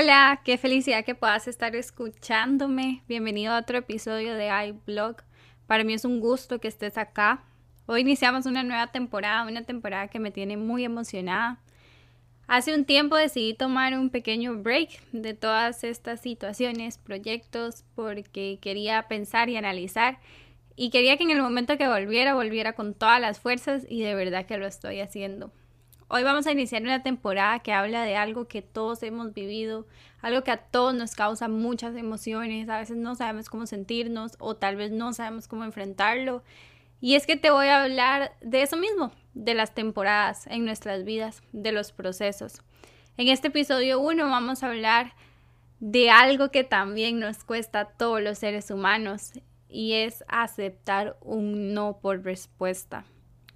Hola, qué felicidad que puedas estar escuchándome. Bienvenido a otro episodio de iBlog. Para mí es un gusto que estés acá. Hoy iniciamos una nueva temporada, una temporada que me tiene muy emocionada. Hace un tiempo decidí tomar un pequeño break de todas estas situaciones, proyectos, porque quería pensar y analizar y quería que en el momento que volviera, volviera con todas las fuerzas y de verdad que lo estoy haciendo. Hoy vamos a iniciar una temporada que habla de algo que todos hemos vivido, algo que a todos nos causa muchas emociones, a veces no sabemos cómo sentirnos o tal vez no sabemos cómo enfrentarlo. Y es que te voy a hablar de eso mismo, de las temporadas en nuestras vidas, de los procesos. En este episodio 1 vamos a hablar de algo que también nos cuesta a todos los seres humanos y es aceptar un no por respuesta.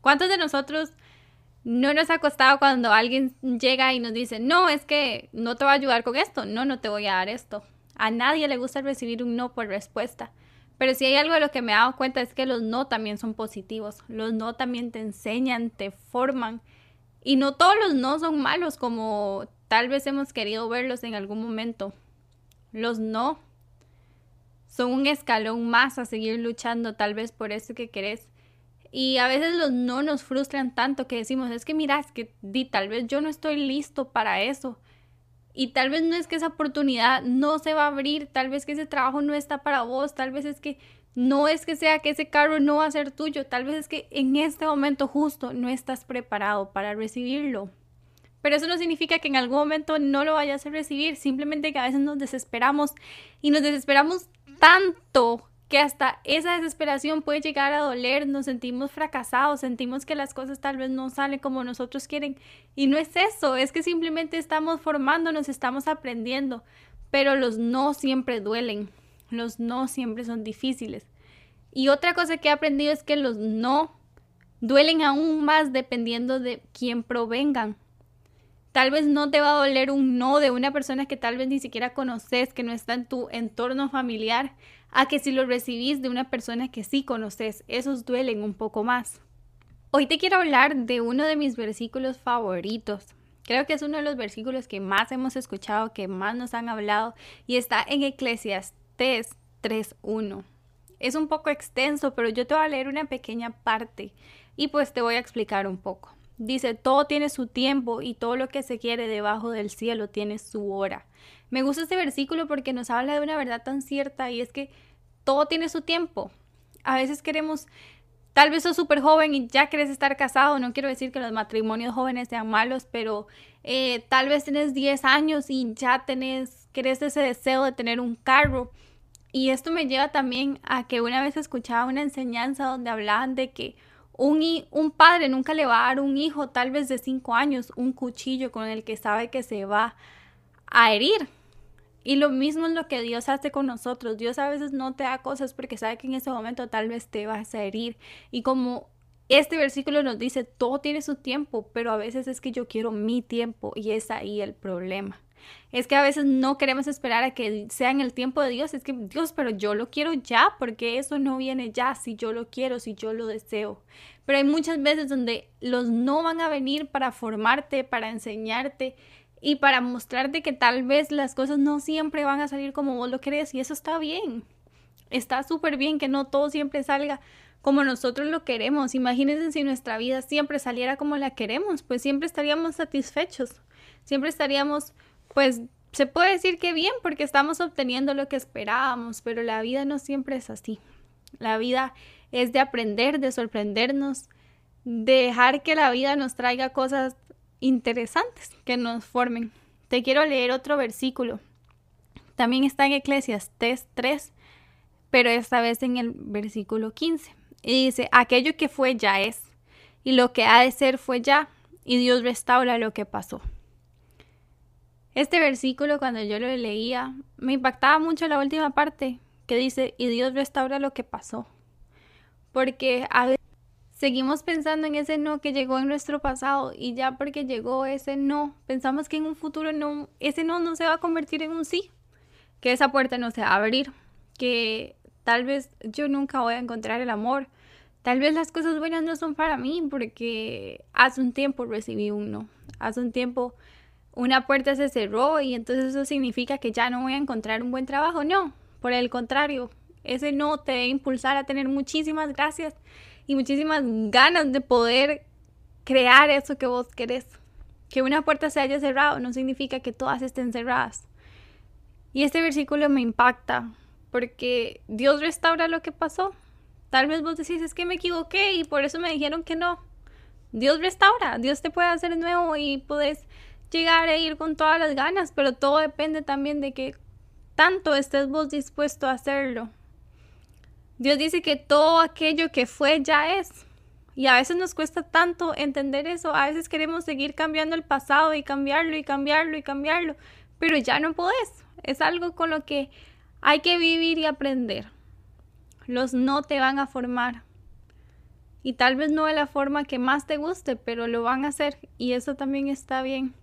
¿Cuántos de nosotros no nos ha costado cuando alguien llega y nos dice, no, es que no te voy a ayudar con esto, no, no te voy a dar esto. A nadie le gusta recibir un no por respuesta. Pero si hay algo de lo que me he dado cuenta es que los no también son positivos. Los no también te enseñan, te forman. Y no todos los no son malos como tal vez hemos querido verlos en algún momento. Los no son un escalón más a seguir luchando tal vez por eso que querés. Y a veces los no nos frustran tanto que decimos, es que mira, que di, tal vez yo no estoy listo para eso. Y tal vez no es que esa oportunidad no se va a abrir, tal vez que ese trabajo no está para vos, tal vez es que no es que sea que ese carro no va a ser tuyo, tal vez es que en este momento justo no estás preparado para recibirlo. Pero eso no significa que en algún momento no lo vayas a recibir, simplemente que a veces nos desesperamos y nos desesperamos tanto que hasta esa desesperación puede llegar a doler, nos sentimos fracasados, sentimos que las cosas tal vez no salen como nosotros quieren. Y no es eso, es que simplemente estamos formándonos, estamos aprendiendo, pero los no siempre duelen, los no siempre son difíciles. Y otra cosa que he aprendido es que los no duelen aún más dependiendo de quién provengan. Tal vez no te va a doler un no de una persona que tal vez ni siquiera conoces, que no está en tu entorno familiar, a que si lo recibís de una persona que sí conoces, esos duelen un poco más. Hoy te quiero hablar de uno de mis versículos favoritos. Creo que es uno de los versículos que más hemos escuchado, que más nos han hablado, y está en Eclesiastes 3.1. Es un poco extenso, pero yo te voy a leer una pequeña parte y pues te voy a explicar un poco. Dice, todo tiene su tiempo y todo lo que se quiere debajo del cielo tiene su hora. Me gusta este versículo porque nos habla de una verdad tan cierta y es que todo tiene su tiempo. A veces queremos, tal vez sos súper joven y ya quieres estar casado, no quiero decir que los matrimonios jóvenes sean malos, pero eh, tal vez tienes 10 años y ya tenés, querés ese deseo de tener un carro. Y esto me lleva también a que una vez escuchaba una enseñanza donde hablaban de que un, un, padre nunca le va a dar un hijo, tal vez de 5 años, un cuchillo con el que sabe que se va a herir. Y lo mismo es lo que Dios hace con nosotros. Dios a veces no te da cosas porque sabe que en ese momento tal vez te vas a herir. Y como este versículo nos dice, todo tiene su tiempo, pero a veces es que yo quiero mi tiempo y es ahí el problema. Es que a veces no queremos esperar a que sea en el tiempo de Dios. Es que Dios, pero yo lo quiero ya, porque eso no viene ya si yo lo quiero, si yo lo deseo. Pero hay muchas veces donde los no van a venir para formarte, para enseñarte y para mostrarte que tal vez las cosas no siempre van a salir como vos lo crees y eso está bien. Está súper bien que no todo siempre salga como nosotros lo queremos. Imagínense si nuestra vida siempre saliera como la queremos, pues siempre estaríamos satisfechos, siempre estaríamos, pues se puede decir que bien porque estamos obteniendo lo que esperábamos, pero la vida no siempre es así. La vida es de aprender, de sorprendernos, de dejar que la vida nos traiga cosas interesantes que nos formen. Te quiero leer otro versículo. También está en Eclesiastes 3, pero esta vez en el versículo 15. Y dice, aquello que fue ya es, y lo que ha de ser fue ya, y Dios restaura lo que pasó. Este versículo cuando yo lo leía me impactaba mucho la última parte que dice, y Dios restaura lo que pasó. Porque a veces seguimos pensando en ese no que llegó en nuestro pasado y ya porque llegó ese no, pensamos que en un futuro ese no no se va a convertir en un sí, que esa puerta no se va a abrir, que tal vez yo nunca voy a encontrar el amor, tal vez las cosas buenas no son para mí porque hace un tiempo recibí un no, hace un tiempo una puerta se cerró y entonces eso significa que ya no voy a encontrar un buen trabajo. No, por el contrario, ese no te debe impulsar a tener muchísimas gracias y muchísimas ganas de poder crear eso que vos querés. Que una puerta se haya cerrado no significa que todas estén cerradas. Y este versículo me impacta porque Dios restaura lo que pasó. Tal vez vos decís, es que me equivoqué y por eso me dijeron que no. Dios restaura, Dios te puede hacer nuevo y puedes llegar a ir con todas las ganas, pero todo depende también de que tanto estés vos dispuesto a hacerlo. Dios dice que todo aquello que fue ya es. Y a veces nos cuesta tanto entender eso. A veces queremos seguir cambiando el pasado y cambiarlo y cambiarlo y cambiarlo. Pero ya no podés. Es algo con lo que hay que vivir y aprender. Los no te van a formar. Y tal vez no de la forma que más te guste, pero lo van a hacer. Y eso también está bien.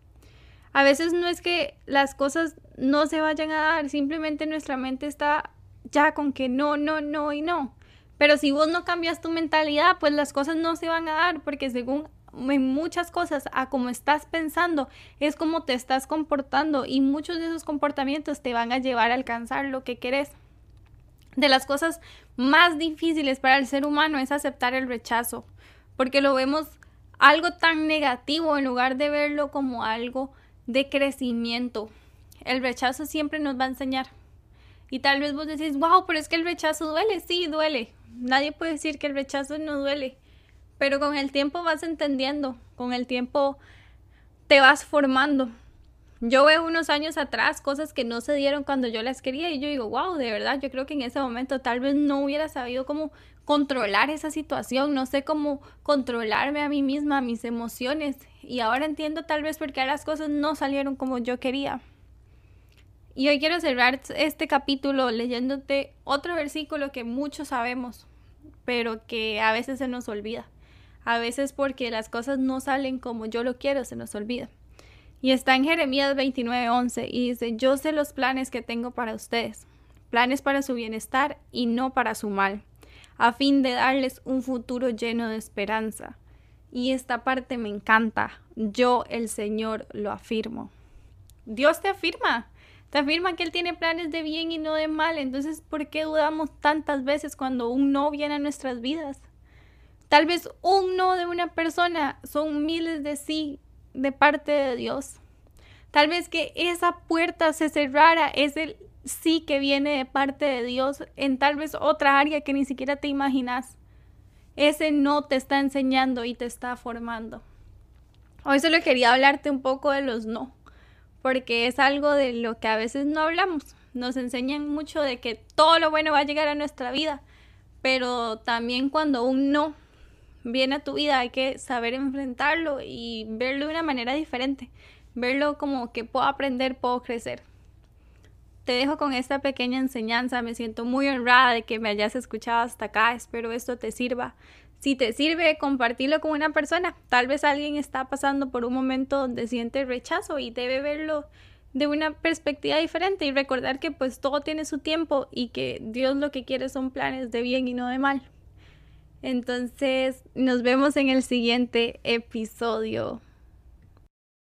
A veces no es que las cosas no se vayan a dar, simplemente nuestra mente está ya con que no, no, no y no. Pero si vos no cambias tu mentalidad, pues las cosas no se van a dar, porque según en muchas cosas a cómo estás pensando es como te estás comportando y muchos de esos comportamientos te van a llevar a alcanzar lo que querés. De las cosas más difíciles para el ser humano es aceptar el rechazo, porque lo vemos algo tan negativo en lugar de verlo como algo de crecimiento. El rechazo siempre nos va a enseñar. Y tal vez vos decís, wow, pero es que el rechazo duele, sí, duele. Nadie puede decir que el rechazo no duele, pero con el tiempo vas entendiendo, con el tiempo te vas formando. Yo veo unos años atrás cosas que no se dieron cuando yo las quería y yo digo, wow, de verdad, yo creo que en ese momento tal vez no hubiera sabido cómo controlar esa situación, no sé cómo controlarme a mí misma, mis emociones y ahora entiendo tal vez por qué las cosas no salieron como yo quería. Y hoy quiero cerrar este capítulo leyéndote otro versículo que muchos sabemos, pero que a veces se nos olvida. A veces porque las cosas no salen como yo lo quiero, se nos olvida. Y está en Jeremías 29:11 y dice, yo sé los planes que tengo para ustedes, planes para su bienestar y no para su mal, a fin de darles un futuro lleno de esperanza. Y esta parte me encanta, yo el Señor lo afirmo. Dios te afirma, te afirma que Él tiene planes de bien y no de mal. Entonces, ¿por qué dudamos tantas veces cuando un no viene a nuestras vidas? Tal vez un no de una persona son miles de sí de parte de Dios. Tal vez que esa puerta se cerrara es el sí que viene de parte de Dios en tal vez otra área que ni siquiera te imaginas. Ese no te está enseñando y te está formando. Hoy solo quería hablarte un poco de los no porque es algo de lo que a veces no hablamos. Nos enseñan mucho de que todo lo bueno va a llegar a nuestra vida, pero también cuando un no viene a tu vida hay que saber enfrentarlo y verlo de una manera diferente, verlo como que puedo aprender, puedo crecer. Te dejo con esta pequeña enseñanza, me siento muy honrada de que me hayas escuchado hasta acá, espero esto te sirva. Si te sirve, compartirlo con una persona. Tal vez alguien está pasando por un momento donde siente rechazo y debe verlo de una perspectiva diferente y recordar que pues todo tiene su tiempo y que Dios lo que quiere son planes de bien y no de mal. Entonces, nos vemos en el siguiente episodio.